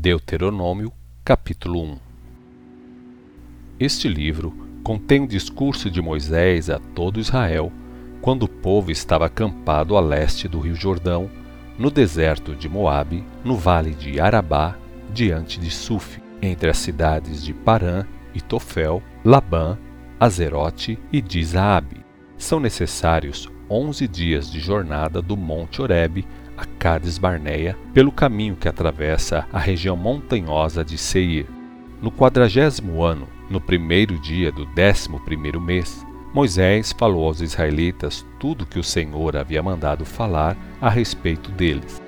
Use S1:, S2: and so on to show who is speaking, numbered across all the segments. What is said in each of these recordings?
S1: Deuteronômio, capítulo 1 Este livro contém o discurso de Moisés a todo Israel, quando o povo estava acampado a leste do rio Jordão, no deserto de Moabe, no vale de Arabá, diante de Suf, entre as cidades de Parã e Tofel, Labã, Azerote e Dizaabe. São necessários onze dias de jornada do Monte Horebe a Cades Barneia, pelo caminho que atravessa a região montanhosa de Seir. No quadragésimo ano, no primeiro dia do décimo primeiro mês, Moisés falou aos israelitas tudo que o Senhor havia mandado falar a respeito deles.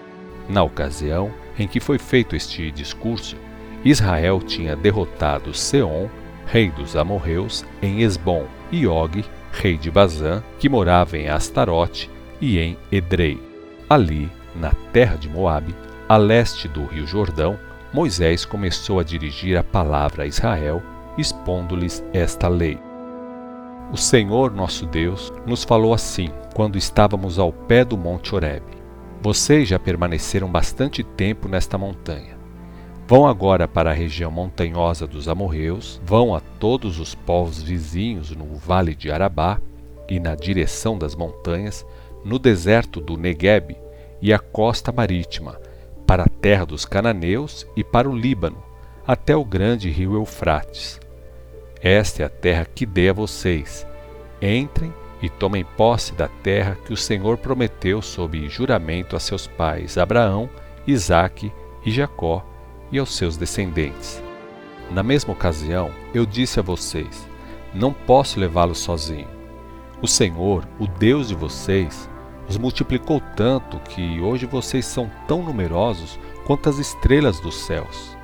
S1: Na ocasião em que foi feito este discurso, Israel tinha derrotado Seom, rei dos amorreus, em Esbom, e Og, rei de Bazã, que morava em Astarote e em Edrei. Ali na terra de Moabe, a leste do rio Jordão, Moisés começou a dirigir a palavra a Israel, expondo-lhes esta lei. O Senhor nosso Deus nos falou assim, quando estávamos ao pé do monte Horebe. Vocês já permaneceram bastante tempo nesta montanha. Vão agora para a região montanhosa dos amorreus, vão a todos os povos vizinhos no vale de Arabá e na direção das montanhas, no deserto do Negueb, e a costa marítima, para a terra dos cananeus e para o Líbano, até o grande rio Eufrates. Esta é a terra que dei a vocês. Entrem e tomem posse da terra que o Senhor prometeu sob juramento a seus pais Abraão, Isaque e Jacó e aos seus descendentes. Na mesma ocasião, eu disse a vocês: Não posso levá-los sozinho. O Senhor, o Deus de vocês, os multiplicou tanto que hoje vocês são tão numerosos quanto as estrelas dos céus.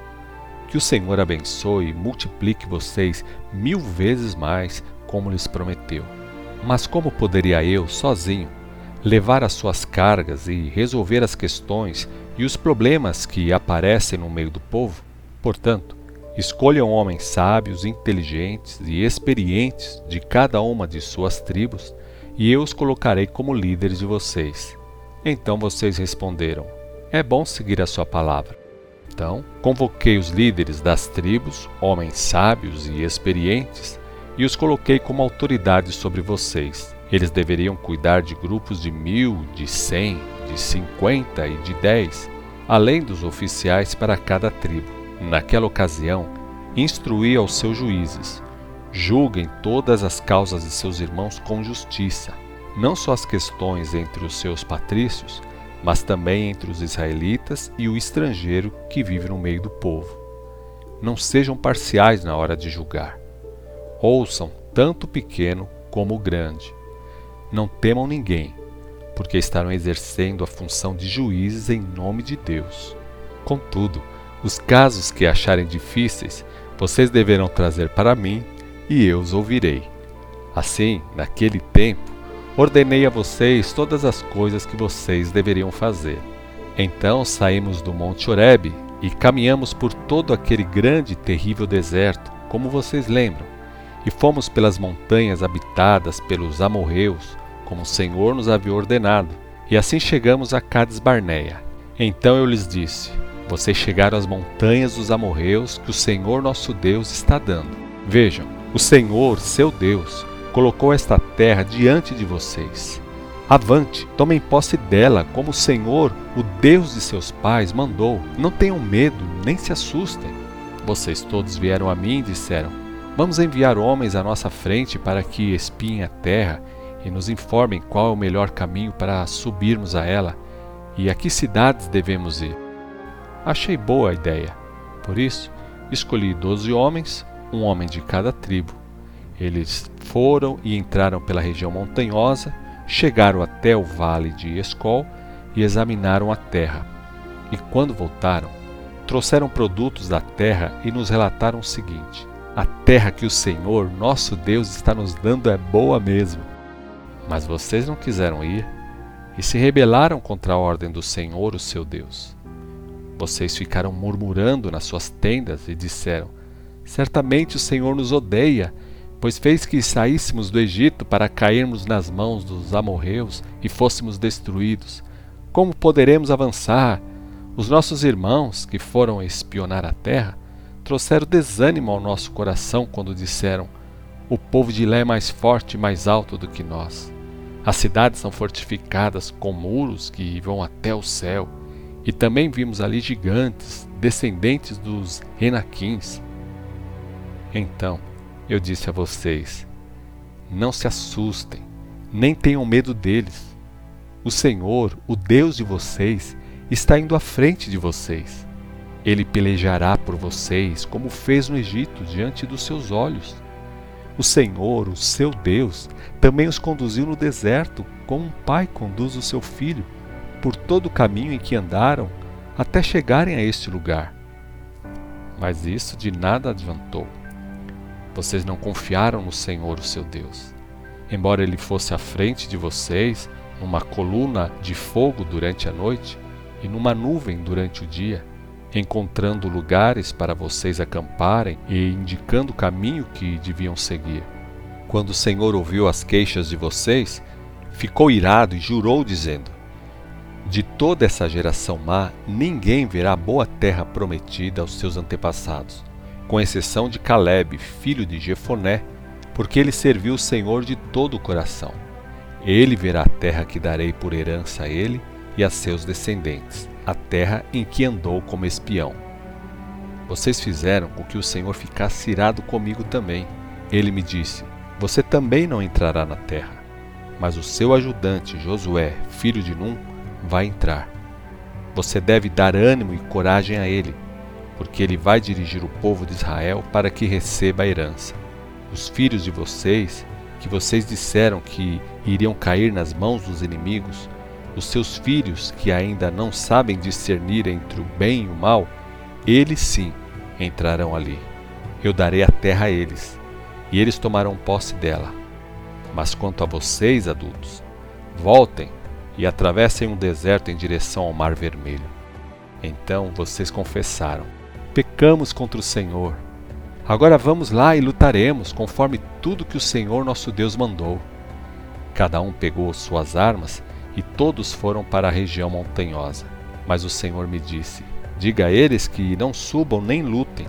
S1: Que o Senhor abençoe e multiplique vocês mil vezes mais, como lhes prometeu. Mas como poderia eu, sozinho, levar as suas cargas e resolver as questões e os problemas que aparecem no meio do povo? Portanto, escolham homens sábios, inteligentes e experientes de cada uma de suas tribos e eu os colocarei como líderes de vocês. Então vocês responderam: É bom seguir a sua palavra. Então, convoquei os líderes das tribos, homens sábios e experientes, e os coloquei como autoridade sobre vocês. Eles deveriam cuidar de grupos de mil, de cem, de cinquenta e de dez, além dos oficiais para cada tribo. Naquela ocasião, instruí aos seus juízes, Julguem todas as causas de seus irmãos com justiça, não só as questões entre os seus patrícios, mas também entre os israelitas e o estrangeiro que vive no meio do povo. Não sejam parciais na hora de julgar. Ouçam tanto o pequeno como o grande. Não temam ninguém, porque estarão exercendo a função de juízes em nome de Deus. Contudo, os casos que acharem difíceis, vocês deverão trazer para mim e eu os ouvirei. Assim, naquele tempo, ordenei a vocês todas as coisas que vocês deveriam fazer. Então saímos do Monte Horebe e caminhamos por todo aquele grande e terrível deserto, como vocês lembram, e fomos pelas montanhas habitadas pelos amorreus, como o Senhor nos havia ordenado, e assim chegamos a Cades Barneia. Então eu lhes disse: Vocês chegaram às montanhas dos amorreus que o Senhor nosso Deus está dando. Vejam, o Senhor, seu Deus, colocou esta terra diante de vocês. Avante, tomem posse dela, como o Senhor, o Deus de seus pais, mandou. Não tenham medo, nem se assustem. Vocês todos vieram a mim e disseram: Vamos enviar homens à nossa frente para que espiem a terra e nos informem qual é o melhor caminho para subirmos a ela e a que cidades devemos ir. Achei boa a ideia. Por isso, escolhi doze homens um homem de cada tribo. Eles foram e entraram pela região montanhosa, chegaram até o vale de Escol e examinaram a terra. E quando voltaram, trouxeram produtos da terra e nos relataram o seguinte: A terra que o Senhor, nosso Deus, está nos dando é boa mesmo. Mas vocês não quiseram ir e se rebelaram contra a ordem do Senhor, o seu Deus. Vocês ficaram murmurando nas suas tendas e disseram: Certamente o Senhor nos odeia, pois fez que saíssemos do Egito para cairmos nas mãos dos amorreus e fôssemos destruídos. Como poderemos avançar? Os nossos irmãos que foram espionar a terra trouxeram desânimo ao nosso coração quando disseram: O povo de Lé é mais forte e mais alto do que nós. As cidades são fortificadas com muros que vão até o céu, e também vimos ali gigantes, descendentes dos Renaquins. Então eu disse a vocês: Não se assustem, nem tenham medo deles. O Senhor, o Deus de vocês, está indo à frente de vocês. Ele pelejará por vocês, como fez no Egito, diante dos seus olhos. O Senhor, o seu Deus, também os conduziu no deserto, como um pai conduz o seu filho, por todo o caminho em que andaram, até chegarem a este lugar. Mas isso de nada adiantou. Vocês não confiaram no Senhor, o seu Deus. Embora ele fosse à frente de vocês, numa coluna de fogo durante a noite, e numa nuvem durante o dia, encontrando lugares para vocês acamparem e indicando o caminho que deviam seguir. Quando o Senhor ouviu as queixas de vocês, ficou irado e jurou, dizendo: De toda essa geração má, ninguém verá a boa terra prometida aos seus antepassados, com exceção de Caleb, filho de Jefoné, porque ele serviu o Senhor de todo o coração. Ele verá a terra que darei por herança a ele e a seus descendentes, a terra em que andou como espião. Vocês fizeram com que o Senhor ficasse irado comigo também. Ele me disse: Você também não entrará na terra, mas o seu ajudante Josué, filho de Num, vai entrar. Você deve dar ânimo e coragem a ele, porque ele vai dirigir o povo de Israel para que receba a herança. Os filhos de vocês, que vocês disseram que iriam cair nas mãos dos inimigos, os seus filhos, que ainda não sabem discernir entre o bem e o mal, eles sim entrarão ali. Eu darei a terra a eles, e eles tomarão posse dela. Mas quanto a vocês, adultos, voltem e atravessem um deserto em direção ao Mar Vermelho. Então vocês confessaram: Pecamos contra o Senhor. Agora vamos lá e lutaremos conforme tudo que o Senhor nosso Deus mandou. Cada um pegou suas armas e todos foram para a região montanhosa. Mas o Senhor me disse: Diga a eles que não subam nem lutem,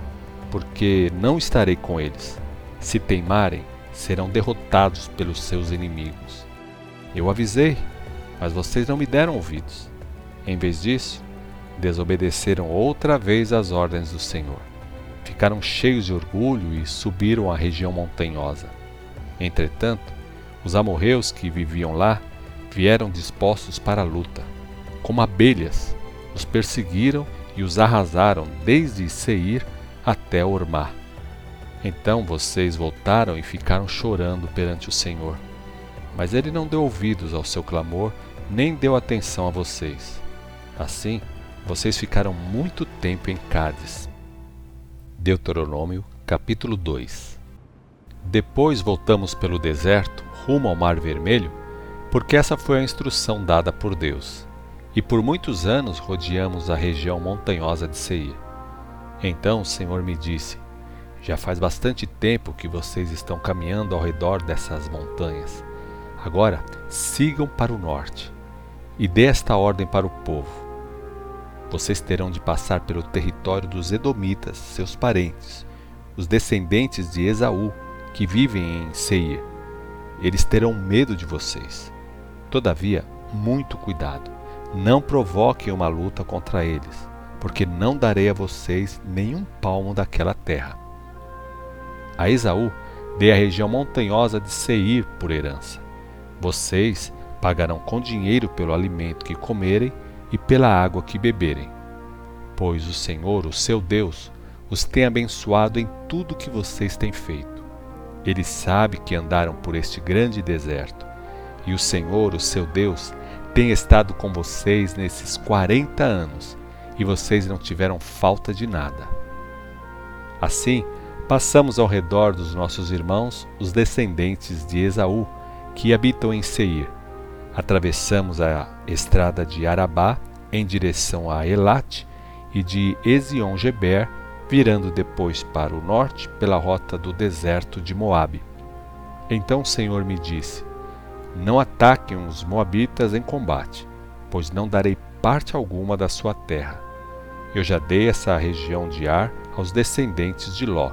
S1: porque não estarei com eles. Se teimarem, serão derrotados pelos seus inimigos. Eu avisei, mas vocês não me deram ouvidos. Em vez disso, desobedeceram outra vez às ordens do Senhor. Ficaram cheios de orgulho e subiram à região montanhosa. Entretanto, os amorreus que viviam lá vieram dispostos para a luta. Como abelhas, os perseguiram e os arrasaram desde Seir até Ormá. Então vocês voltaram e ficaram chorando perante o Senhor. Mas ele não deu ouvidos ao seu clamor, nem deu atenção a vocês. Assim, vocês ficaram muito tempo em Cádiz. Deuteronômio, capítulo 2 Depois voltamos pelo deserto, rumo ao Mar Vermelho, porque essa foi a instrução dada por Deus. E por muitos anos rodeamos a região montanhosa de Seir. Então o Senhor me disse: Já faz bastante tempo que vocês estão caminhando ao redor dessas montanhas. Agora sigam para o norte e dê esta ordem para o povo. Vocês terão de passar pelo território dos Edomitas, seus parentes, os descendentes de Esaú, que vivem em Seir. Eles terão medo de vocês Todavia, muito cuidado. Não provoquem uma luta contra eles, porque não darei a vocês nenhum palmo daquela terra. A Esaú dei a região montanhosa de Seir por herança. Vocês pagarão com dinheiro pelo alimento que comerem e pela água que beberem. Pois o Senhor, o seu Deus, os tem abençoado em tudo que vocês têm feito. Ele sabe que andaram por este grande deserto e o Senhor, o seu Deus, tem estado com vocês nesses 40 anos e vocês não tiveram falta de nada. Assim, passamos ao redor dos nossos irmãos, os descendentes de Esaú, que habitam em Seir. Atravessamos a estrada de Arabá em direção a Elat e de Ezion-Geber, virando depois para o norte pela rota do deserto de Moabe. Então o Senhor me disse: não ataquem os Moabitas em combate, pois não darei parte alguma da sua terra. Eu já dei essa região de Ar aos descendentes de Ló.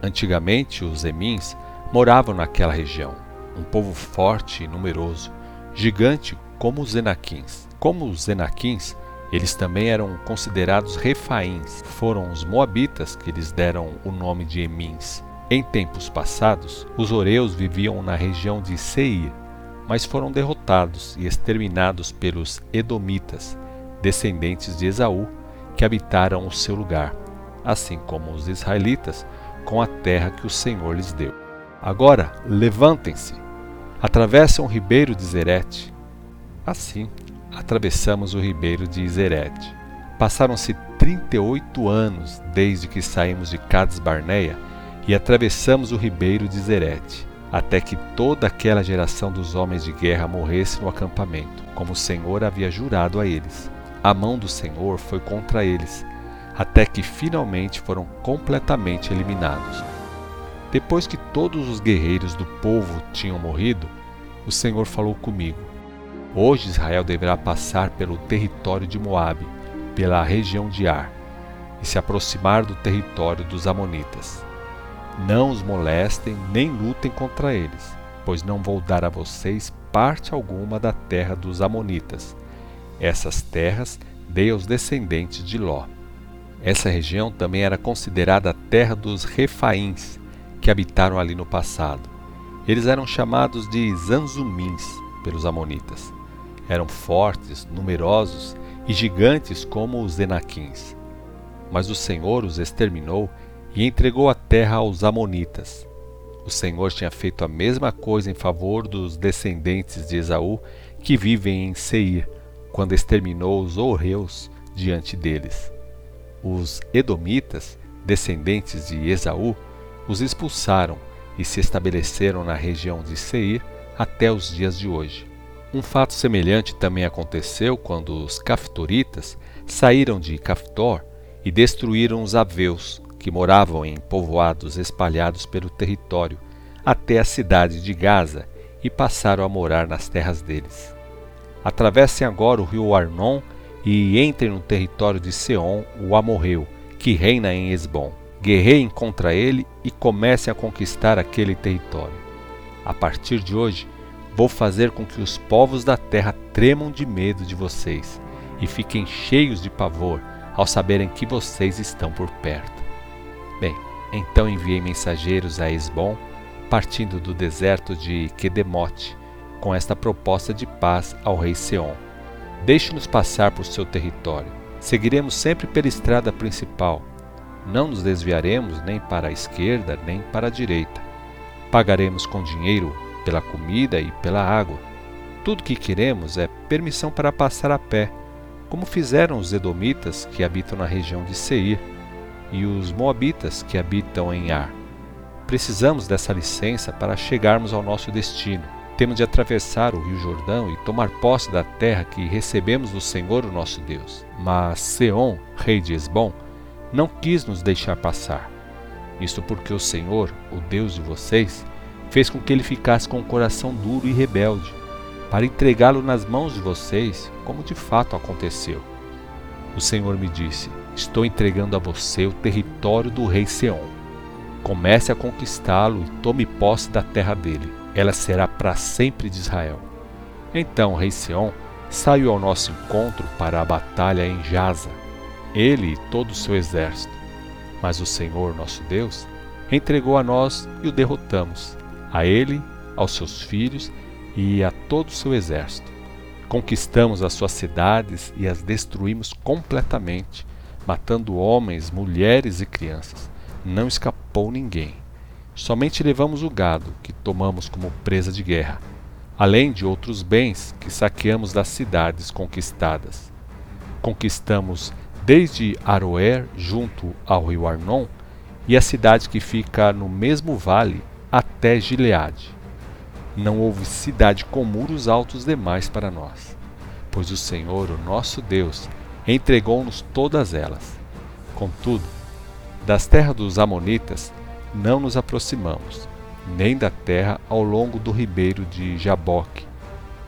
S1: Antigamente, os Emins moravam naquela região, um povo forte e numeroso, gigante como os Enaquins. Como os Enaquins, eles também eram considerados refaíns. Foram os moabitas que lhes deram o nome de Emins. Em tempos passados, os oreus viviam na região de Seir, mas foram derrotados e exterminados pelos edomitas, descendentes de Esaú, que habitaram o seu lugar, assim como os israelitas, com a terra que o Senhor lhes deu. Agora, levantem-se, atravessem o ribeiro de Zerete. Assim, atravessamos o ribeiro de Zerete. Passaram-se 38 anos desde que saímos de Cades Barneia e atravessamos o ribeiro de Zerete, até que toda aquela geração dos homens de guerra morresse no acampamento, como o Senhor havia jurado a eles. A mão do Senhor foi contra eles, até que finalmente foram completamente eliminados. Depois que todos os guerreiros do povo tinham morrido, o Senhor falou comigo: Hoje Israel deverá passar pelo território de Moabe, pela região de Ar, e se aproximar do território dos amonitas. Não os molestem nem lutem contra eles, pois não vou dar a vocês parte alguma da terra dos amonitas. Essas terras dei aos descendentes de Ló. Essa região também era considerada a terra dos refaíns, que habitaram ali no passado. Eles eram chamados de Zanzumins pelos amonitas. Eram fortes, numerosos e gigantes como os Enaquins. Mas o Senhor os exterminou e entregou a terra aos amonitas. O Senhor tinha feito a mesma coisa em favor dos descendentes de Esaú que vivem em Seir, quando exterminou os horreus diante deles. Os edomitas, descendentes de Esaú, os expulsaram e se estabeleceram na região de Seir até os dias de hoje. Um fato semelhante também aconteceu quando os Caftoritas saíram de Caftor e destruíram os Aveus, que moravam em povoados espalhados pelo território, até a cidade de Gaza e passaram a morar nas terras deles. Atravessem agora o rio Arnon e entrem no território de Seom, o amorreu, que reina em Esbom guerreiem contra ele e comecem a conquistar aquele território. A partir de hoje, vou fazer com que os povos da terra tremam de medo de vocês e fiquem cheios de pavor ao saberem que vocês estão por perto. Bem, então enviei mensageiros a Esbom, partindo do deserto de Quedemote, com esta proposta de paz ao rei Seom. Deixe-nos passar por seu território. Seguiremos sempre pela estrada principal não nos desviaremos nem para a esquerda nem para a direita. Pagaremos com dinheiro pela comida e pela água. Tudo que queremos é permissão para passar a pé, como fizeram os Edomitas que habitam na região de Seir e os Moabitas que habitam em Ar. Precisamos dessa licença para chegarmos ao nosso destino. Temos de atravessar o Rio Jordão e tomar posse da terra que recebemos do Senhor, o nosso Deus. Mas Seom, rei de Esbom, não quis nos deixar passar. Isto porque o Senhor, o Deus de vocês, fez com que ele ficasse com o coração duro e rebelde, para entregá-lo nas mãos de vocês, como de fato aconteceu. O Senhor me disse: Estou entregando a você o território do rei Seom. Comece a conquistá-lo e tome posse da terra dele. Ela será para sempre de Israel. Então o rei Seom saiu ao nosso encontro para a batalha em Jaza ele e todo o seu exército. Mas o Senhor nosso Deus entregou a nós e o derrotamos, a ele, aos seus filhos e a todo o seu exército. Conquistamos as suas cidades e as destruímos completamente, matando homens, mulheres e crianças. Não escapou ninguém. Somente levamos o gado, que tomamos como presa de guerra, além de outros bens que saqueamos das cidades conquistadas. Conquistamos desde Aroer, junto ao rio Arnon, e a cidade que fica no mesmo vale até Gileade. Não houve cidade com muros altos demais para nós, pois o Senhor, o nosso Deus, entregou-nos todas elas. Contudo, das terras dos Amonitas não nos aproximamos, nem da terra ao longo do ribeiro de Jaboque,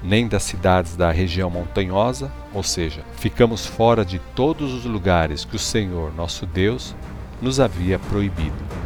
S1: nem das cidades da região montanhosa ou seja, ficamos fora de todos os lugares que o Senhor, nosso Deus, nos havia proibido.